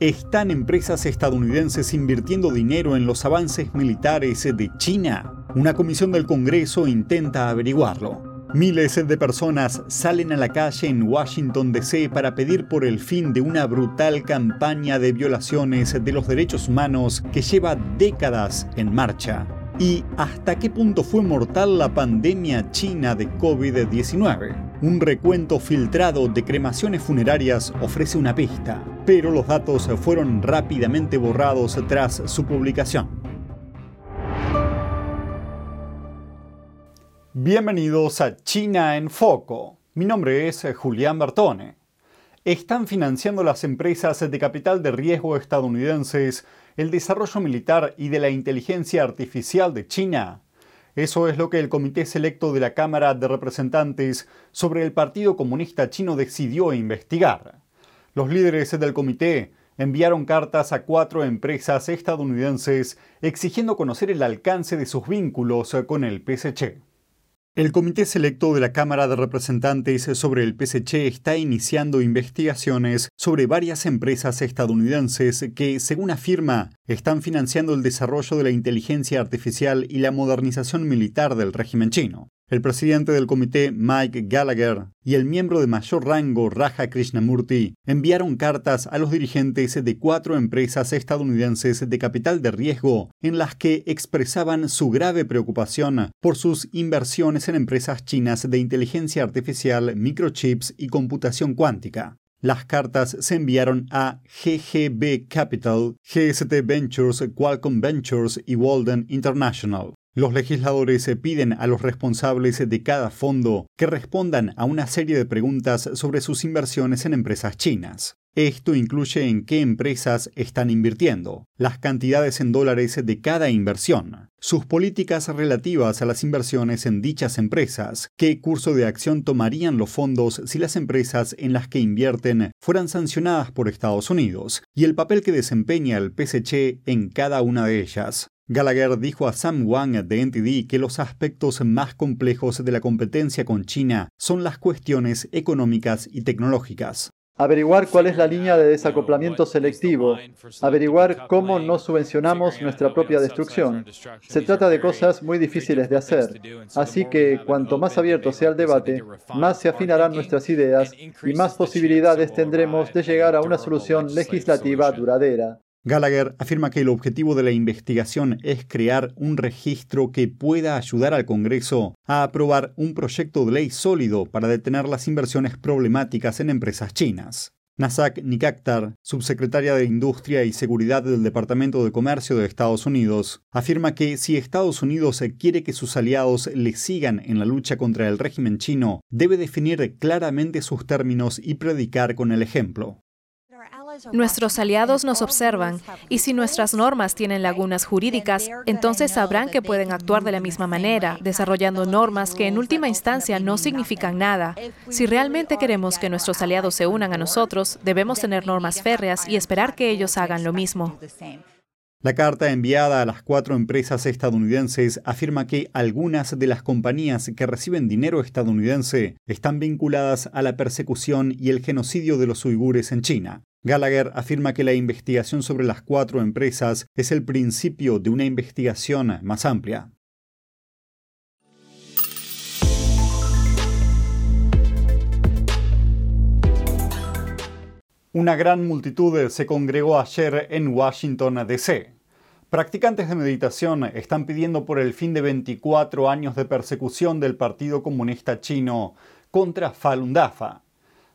¿Están empresas estadounidenses invirtiendo dinero en los avances militares de China? Una comisión del Congreso intenta averiguarlo. Miles de personas salen a la calle en Washington, D.C. para pedir por el fin de una brutal campaña de violaciones de los derechos humanos que lleva décadas en marcha. ¿Y hasta qué punto fue mortal la pandemia china de COVID-19? Un recuento filtrado de cremaciones funerarias ofrece una pista, pero los datos fueron rápidamente borrados tras su publicación. Bienvenidos a China en Foco. Mi nombre es Julián Bertone. Están financiando las empresas de capital de riesgo estadounidenses el desarrollo militar y de la inteligencia artificial de China eso es lo que el Comité Selecto de la Cámara de Representantes sobre el Partido Comunista Chino decidió investigar. Los líderes del comité enviaron cartas a cuatro empresas estadounidenses exigiendo conocer el alcance de sus vínculos con el PSC. El Comité Selecto de la Cámara de Representantes sobre el PSC está iniciando investigaciones sobre varias empresas estadounidenses que, según afirma, están financiando el desarrollo de la inteligencia artificial y la modernización militar del régimen chino. El presidente del comité, Mike Gallagher, y el miembro de mayor rango, Raja Krishnamurti, enviaron cartas a los dirigentes de cuatro empresas estadounidenses de capital de riesgo en las que expresaban su grave preocupación por sus inversiones en empresas chinas de inteligencia artificial, microchips y computación cuántica. Las cartas se enviaron a GGB Capital, GST Ventures, Qualcomm Ventures y Walden International. Los legisladores piden a los responsables de cada fondo que respondan a una serie de preguntas sobre sus inversiones en empresas chinas. Esto incluye en qué empresas están invirtiendo, las cantidades en dólares de cada inversión, sus políticas relativas a las inversiones en dichas empresas, qué curso de acción tomarían los fondos si las empresas en las que invierten fueran sancionadas por Estados Unidos, y el papel que desempeña el PSC en cada una de ellas. Gallagher dijo a Sam Wang de NTD que los aspectos más complejos de la competencia con China son las cuestiones económicas y tecnológicas. Averiguar cuál es la línea de desacoplamiento selectivo. Averiguar cómo no subvencionamos nuestra propia destrucción. Se trata de cosas muy difíciles de hacer. Así que cuanto más abierto sea el debate, más se afinarán nuestras ideas y más posibilidades tendremos de llegar a una solución legislativa duradera. Gallagher afirma que el objetivo de la investigación es crear un registro que pueda ayudar al Congreso a aprobar un proyecto de ley sólido para detener las inversiones problemáticas en empresas chinas. Nasak Nikakhtar, subsecretaria de Industria y Seguridad del Departamento de Comercio de Estados Unidos, afirma que si Estados Unidos quiere que sus aliados le sigan en la lucha contra el régimen chino, debe definir claramente sus términos y predicar con el ejemplo. Nuestros aliados nos observan y si nuestras normas tienen lagunas jurídicas, entonces sabrán que pueden actuar de la misma manera, desarrollando normas que en última instancia no significan nada. Si realmente queremos que nuestros aliados se unan a nosotros, debemos tener normas férreas y esperar que ellos hagan lo mismo. La carta enviada a las cuatro empresas estadounidenses afirma que algunas de las compañías que reciben dinero estadounidense están vinculadas a la persecución y el genocidio de los uigures en China. Gallagher afirma que la investigación sobre las cuatro empresas es el principio de una investigación más amplia. Una gran multitud se congregó ayer en Washington, D.C. Practicantes de meditación están pidiendo por el fin de 24 años de persecución del Partido Comunista Chino contra Falun Dafa,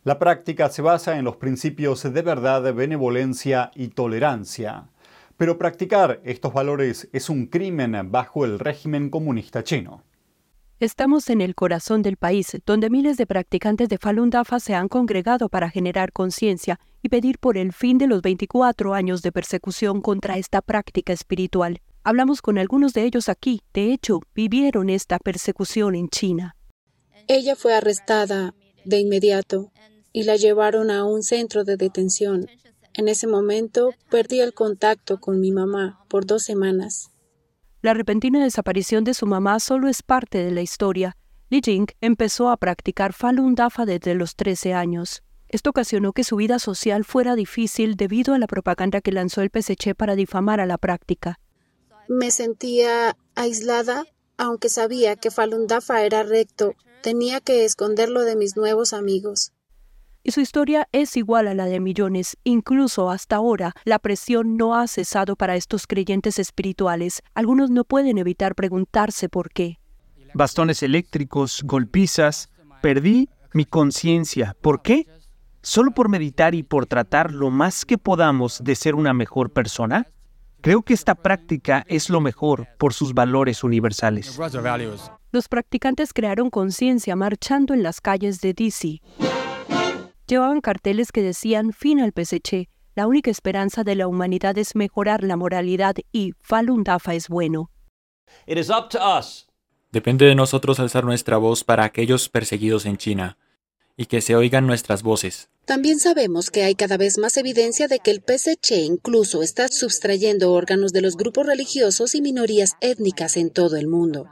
la práctica se basa en los principios de verdad, benevolencia y tolerancia. Pero practicar estos valores es un crimen bajo el régimen comunista chino. Estamos en el corazón del país, donde miles de practicantes de Falun Dafa se han congregado para generar conciencia y pedir por el fin de los 24 años de persecución contra esta práctica espiritual. Hablamos con algunos de ellos aquí. De hecho, vivieron esta persecución en China. Ella fue arrestada de inmediato y la llevaron a un centro de detención. En ese momento perdí el contacto con mi mamá por dos semanas. La repentina desaparición de su mamá solo es parte de la historia. Li Jing empezó a practicar Falun Dafa desde los 13 años. Esto ocasionó que su vida social fuera difícil debido a la propaganda que lanzó el PSC para difamar a la práctica. Me sentía aislada, aunque sabía que Falun Dafa era recto, tenía que esconderlo de mis nuevos amigos. Y su historia es igual a la de millones. Incluso hasta ahora, la presión no ha cesado para estos creyentes espirituales. Algunos no pueden evitar preguntarse por qué. Bastones eléctricos, golpizas. Perdí mi conciencia. ¿Por qué? ¿Solo por meditar y por tratar lo más que podamos de ser una mejor persona? Creo que esta práctica es lo mejor por sus valores universales. Los practicantes crearon conciencia marchando en las calles de DC. Llevaban carteles que decían fin al PSC, la única esperanza de la humanidad es mejorar la moralidad y Falun Dafa es bueno. Depende de nosotros alzar nuestra voz para aquellos perseguidos en China y que se oigan nuestras voces. También sabemos que hay cada vez más evidencia de que el PSC incluso está sustrayendo órganos de los grupos religiosos y minorías étnicas en todo el mundo.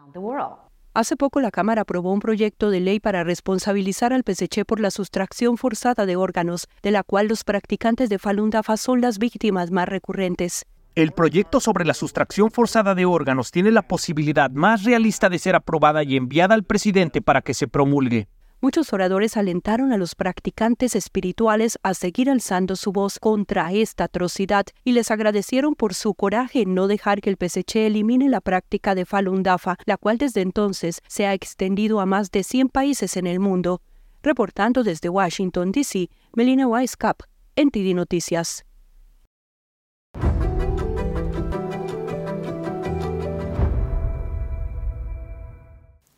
Hace poco la Cámara aprobó un proyecto de ley para responsabilizar al PSC por la sustracción forzada de órganos, de la cual los practicantes de Falun Dafa son las víctimas más recurrentes. El proyecto sobre la sustracción forzada de órganos tiene la posibilidad más realista de ser aprobada y enviada al presidente para que se promulgue. Muchos oradores alentaron a los practicantes espirituales a seguir alzando su voz contra esta atrocidad y les agradecieron por su coraje en no dejar que el PSC elimine la práctica de Falun Dafa, la cual desde entonces se ha extendido a más de 100 países en el mundo. Reportando desde Washington, D.C., Melina Weisskopf, NTD Noticias.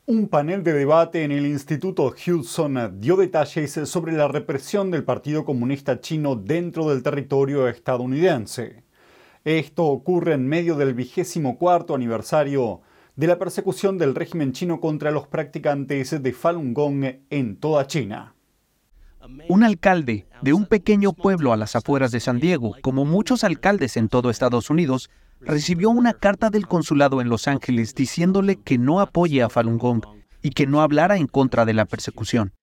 Un panel de debate en el Instituto Hudson dio detalles sobre la represión del Partido Comunista Chino dentro del territorio estadounidense. Esto ocurre en medio del vigésimo cuarto aniversario de la persecución del régimen chino contra los practicantes de Falun Gong en toda China. Un alcalde de un pequeño pueblo a las afueras de San Diego, como muchos alcaldes en todo Estados Unidos, recibió una carta del consulado en Los Ángeles diciéndole que no apoye a Falun Gong y que no hablara en contra de la persecución.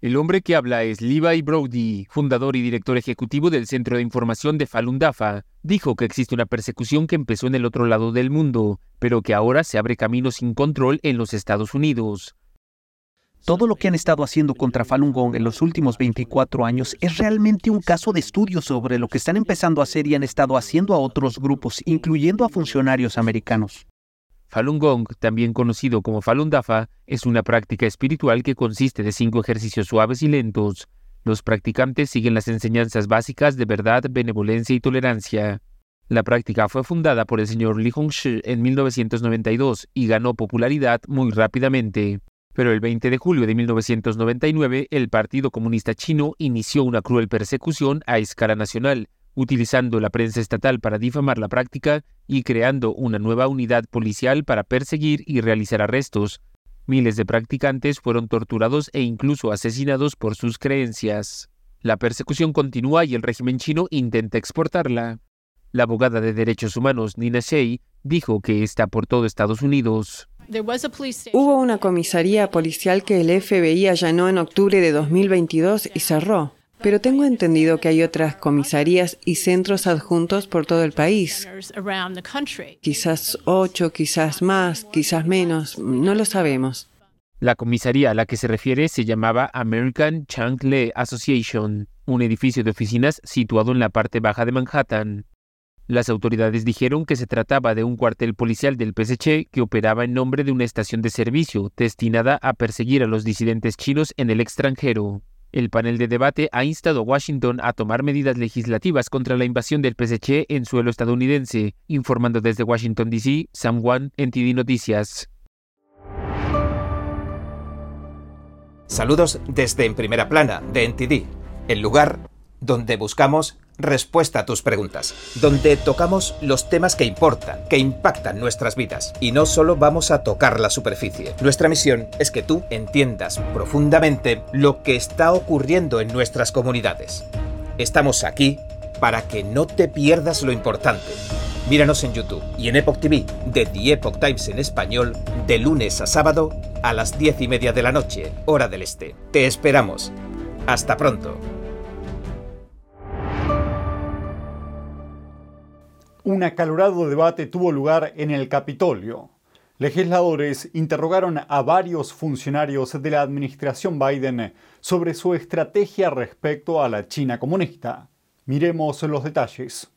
El hombre que habla es Levi Brody, fundador y director ejecutivo del Centro de Información de Falun Dafa. Dijo que existe una persecución que empezó en el otro lado del mundo, pero que ahora se abre camino sin control en los Estados Unidos. Todo lo que han estado haciendo contra Falun Gong en los últimos 24 años es realmente un caso de estudio sobre lo que están empezando a hacer y han estado haciendo a otros grupos, incluyendo a funcionarios americanos. Falun Gong, también conocido como Falun Dafa, es una práctica espiritual que consiste de cinco ejercicios suaves y lentos. Los practicantes siguen las enseñanzas básicas de verdad, benevolencia y tolerancia. La práctica fue fundada por el señor Li Hongshi en 1992 y ganó popularidad muy rápidamente. Pero el 20 de julio de 1999, el Partido Comunista Chino inició una cruel persecución a escala nacional, utilizando la prensa estatal para difamar la práctica y creando una nueva unidad policial para perseguir y realizar arrestos. Miles de practicantes fueron torturados e incluso asesinados por sus creencias. La persecución continúa y el régimen chino intenta exportarla. La abogada de derechos humanos Nina Shea dijo que está por todo Estados Unidos. Hubo una comisaría policial que el FBI allanó en octubre de 2022 y cerró. Pero tengo entendido que hay otras comisarías y centros adjuntos por todo el país. Quizás ocho, quizás más, quizás menos, no lo sabemos. La comisaría a la que se refiere se llamaba American Changle Association, un edificio de oficinas situado en la parte baja de Manhattan. Las autoridades dijeron que se trataba de un cuartel policial del PSC que operaba en nombre de una estación de servicio destinada a perseguir a los disidentes chinos en el extranjero. El panel de debate ha instado a Washington a tomar medidas legislativas contra la invasión del PSC en suelo estadounidense, informando desde Washington, D.C., Sam Wan, NTD Noticias. Saludos desde En Primera Plana, de NTD, el lugar donde buscamos respuesta a tus preguntas, donde tocamos los temas que importan, que impactan nuestras vidas, y no solo vamos a tocar la superficie. Nuestra misión es que tú entiendas profundamente lo que está ocurriendo en nuestras comunidades. Estamos aquí para que no te pierdas lo importante. Míranos en YouTube y en Epoch TV de The Epoch Times en español de lunes a sábado a las diez y media de la noche, hora del este. Te esperamos. Hasta pronto. Un acalorado debate tuvo lugar en el Capitolio. Legisladores interrogaron a varios funcionarios de la administración Biden sobre su estrategia respecto a la China comunista. Miremos los detalles.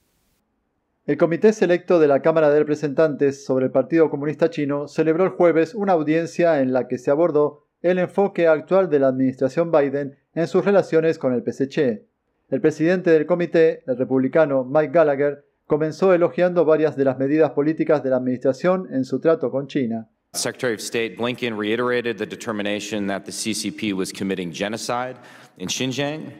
El Comité Selecto de la Cámara de Representantes sobre el Partido Comunista Chino celebró el jueves una audiencia en la que se abordó el enfoque actual de la administración Biden en sus relaciones con el PSC. El presidente del comité, el republicano Mike Gallagher, comenzó elogiando varias de las medidas políticas de la administración en su trato con China. Secretary of State Blinken reiterated the determination that the CCP was committing genocide in Xinjiang.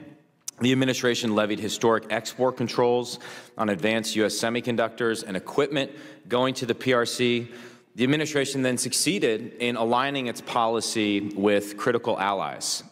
The administration levied historic export controls on advanced U.S. semiconductors and equipment going to the PRC. The administration then succeeded in aligning its policy with critical allies.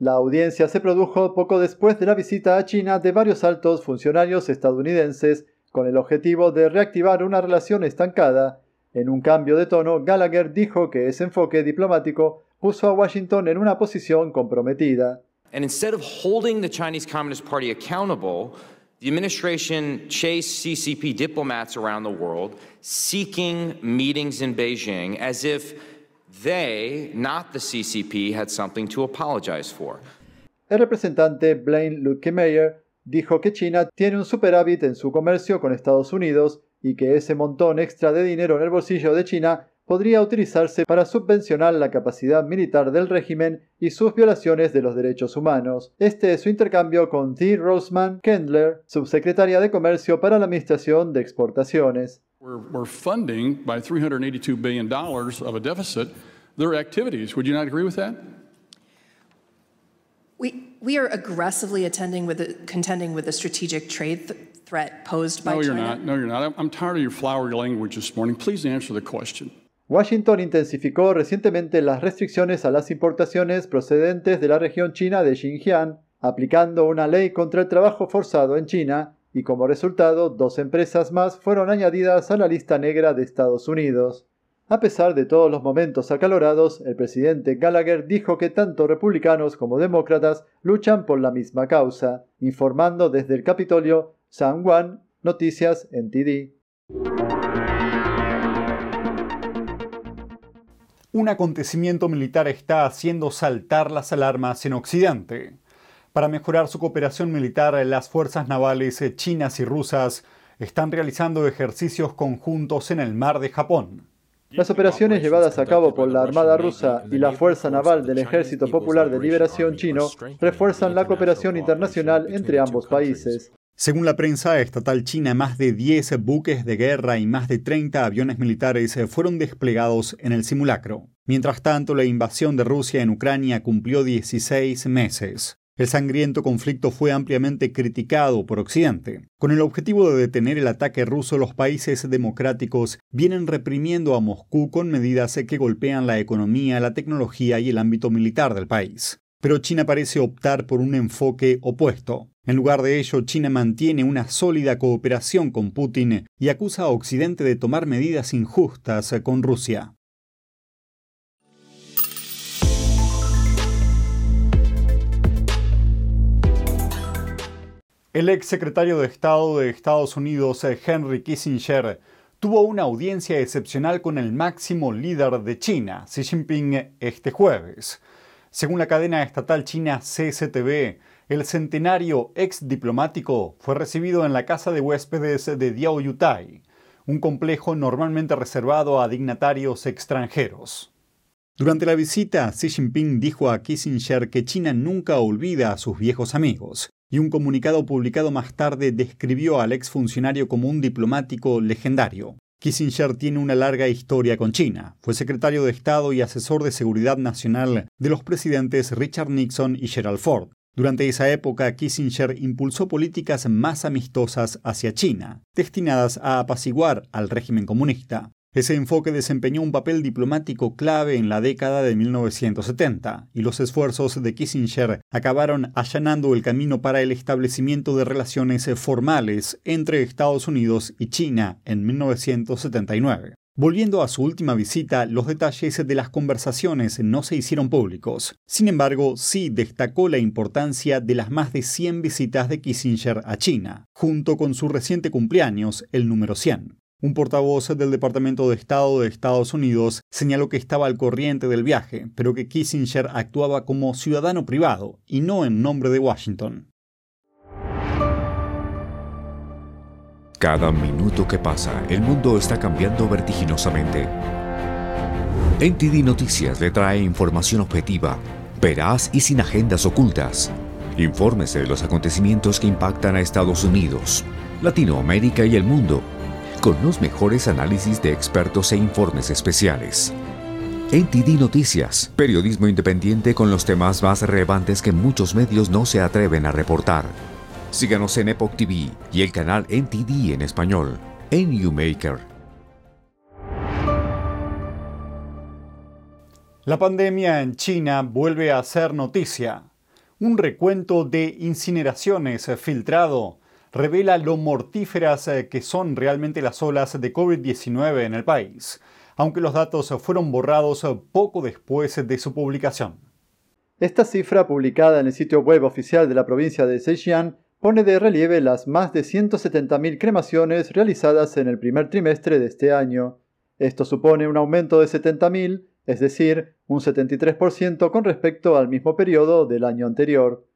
La audiencia se produjo poco después de la visita a China de varios altos funcionarios estadounidenses con el objetivo de reactivar una relación estancada. En un cambio de tono, Gallagher dijo que ese enfoque diplomático puso a Washington en una posición comprometida. And instead of holding the Chinese Communist Party accountable, the administration chased CCP diplomats around the world seeking meetings in Beijing as if they, not the CCP, had something to apologize for. El representante Blaine Lukemeyer dijo que China tiene un superávit en su comercio con Estados Unidos y que ese montón extra de dinero en el bolsillo de China podría utilizarse para subvencionar la capacidad militar del régimen y sus violaciones de los derechos humanos. Este es su intercambio con T. Roseman Kendler, subsecretaria de Comercio para la Administración de Exportaciones. We're, funding by $382 billion of a deficit their activities. Would you not agree with that? We, we are aggressively attending with the, contending with the strategic trade th threat posed by no, China. No, you're not. No, you're not. I'm, I'm tired of your flowery language this morning. Please answer the question. Washington intensificó recientemente las restricciones a las importaciones procedentes de la región china de Xinjiang, aplicando una ley contra el trabajo forzado en China, y como resultado dos empresas más fueron añadidas a la lista negra de Estados Unidos. A pesar de todos los momentos acalorados, el presidente Gallagher dijo que tanto republicanos como demócratas luchan por la misma causa, informando desde el Capitolio San Juan, Noticias en TD. Un acontecimiento militar está haciendo saltar las alarmas en Occidente. Para mejorar su cooperación militar, las fuerzas navales chinas y rusas están realizando ejercicios conjuntos en el mar de Japón. Las operaciones llevadas a cabo por la Armada rusa y la Fuerza Naval del Ejército Popular de Liberación chino refuerzan la cooperación internacional entre ambos países. Según la prensa estatal china, más de 10 buques de guerra y más de 30 aviones militares fueron desplegados en el simulacro. Mientras tanto, la invasión de Rusia en Ucrania cumplió 16 meses. El sangriento conflicto fue ampliamente criticado por Occidente. Con el objetivo de detener el ataque ruso, los países democráticos vienen reprimiendo a Moscú con medidas que golpean la economía, la tecnología y el ámbito militar del país. Pero China parece optar por un enfoque opuesto. En lugar de ello, China mantiene una sólida cooperación con Putin y acusa a Occidente de tomar medidas injustas con Rusia. El ex secretario de Estado de Estados Unidos, Henry Kissinger, tuvo una audiencia excepcional con el máximo líder de China, Xi Jinping, este jueves. Según la cadena estatal china CCTV, el centenario ex diplomático fue recibido en la casa de huéspedes de Diaoyutai, un complejo normalmente reservado a dignatarios extranjeros. Durante la visita, Xi Jinping dijo a Kissinger que China nunca olvida a sus viejos amigos, y un comunicado publicado más tarde describió al exfuncionario como un diplomático legendario. Kissinger tiene una larga historia con China. Fue secretario de Estado y asesor de Seguridad Nacional de los presidentes Richard Nixon y Gerald Ford. Durante esa época, Kissinger impulsó políticas más amistosas hacia China, destinadas a apaciguar al régimen comunista. Ese enfoque desempeñó un papel diplomático clave en la década de 1970 y los esfuerzos de Kissinger acabaron allanando el camino para el establecimiento de relaciones formales entre Estados Unidos y China en 1979. Volviendo a su última visita, los detalles de las conversaciones no se hicieron públicos. Sin embargo, sí destacó la importancia de las más de 100 visitas de Kissinger a China, junto con su reciente cumpleaños, el número 100. Un portavoz del Departamento de Estado de Estados Unidos señaló que estaba al corriente del viaje, pero que Kissinger actuaba como ciudadano privado y no en nombre de Washington. Cada minuto que pasa, el mundo está cambiando vertiginosamente. NTD Noticias le trae información objetiva, veraz y sin agendas ocultas. Infórmese de los acontecimientos que impactan a Estados Unidos, Latinoamérica y el mundo con los mejores análisis de expertos e informes especiales. NTD Noticias, periodismo independiente con los temas más relevantes que muchos medios no se atreven a reportar. Síganos en Epoch TV y el canal NTD en español, en YouMaker. La pandemia en China vuelve a ser noticia. Un recuento de incineraciones filtrado revela lo mortíferas eh, que son realmente las olas de COVID-19 en el país, aunque los datos fueron borrados eh, poco después de su publicación. Esta cifra, publicada en el sitio web oficial de la provincia de Zhejiang, pone de relieve las más de 170.000 cremaciones realizadas en el primer trimestre de este año. Esto supone un aumento de 70.000, es decir, un 73% con respecto al mismo periodo del año anterior.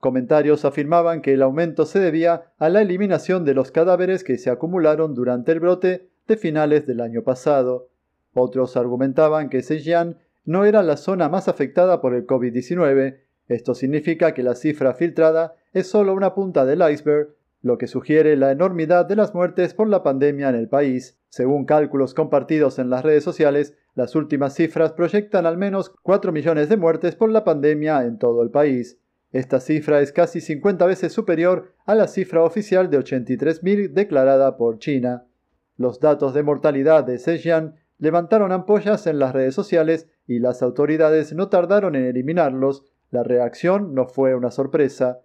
Comentarios afirmaban que el aumento se debía a la eliminación de los cadáveres que se acumularon durante el brote de finales del año pasado. Otros argumentaban que Zhejiang no era la zona más afectada por el COVID-19. Esto significa que la cifra filtrada es solo una punta del iceberg, lo que sugiere la enormidad de las muertes por la pandemia en el país. Según cálculos compartidos en las redes sociales, las últimas cifras proyectan al menos 4 millones de muertes por la pandemia en todo el país. Esta cifra es casi 50 veces superior a la cifra oficial de 83.000 declarada por China. Los datos de mortalidad de Zhejiang levantaron ampollas en las redes sociales y las autoridades no tardaron en eliminarlos. La reacción no fue una sorpresa.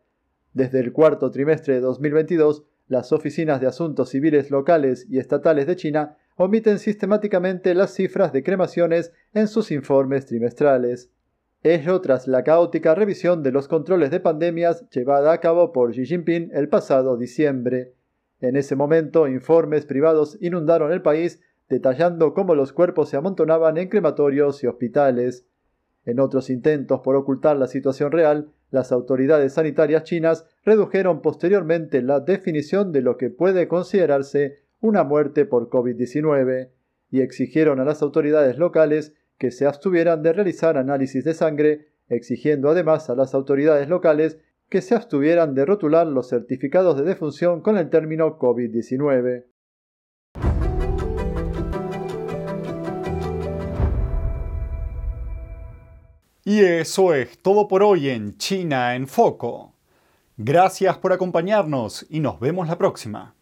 Desde el cuarto trimestre de 2022, las oficinas de asuntos civiles locales y estatales de China omiten sistemáticamente las cifras de cremaciones en sus informes trimestrales ello tras la caótica revisión de los controles de pandemias llevada a cabo por Xi Jinping el pasado diciembre. En ese momento, informes privados inundaron el país detallando cómo los cuerpos se amontonaban en crematorios y hospitales. En otros intentos por ocultar la situación real, las autoridades sanitarias chinas redujeron posteriormente la definición de lo que puede considerarse una muerte por COVID-19 y exigieron a las autoridades locales que se abstuvieran de realizar análisis de sangre, exigiendo además a las autoridades locales que se abstuvieran de rotular los certificados de defunción con el término COVID-19. Y eso es todo por hoy en China en Foco. Gracias por acompañarnos y nos vemos la próxima.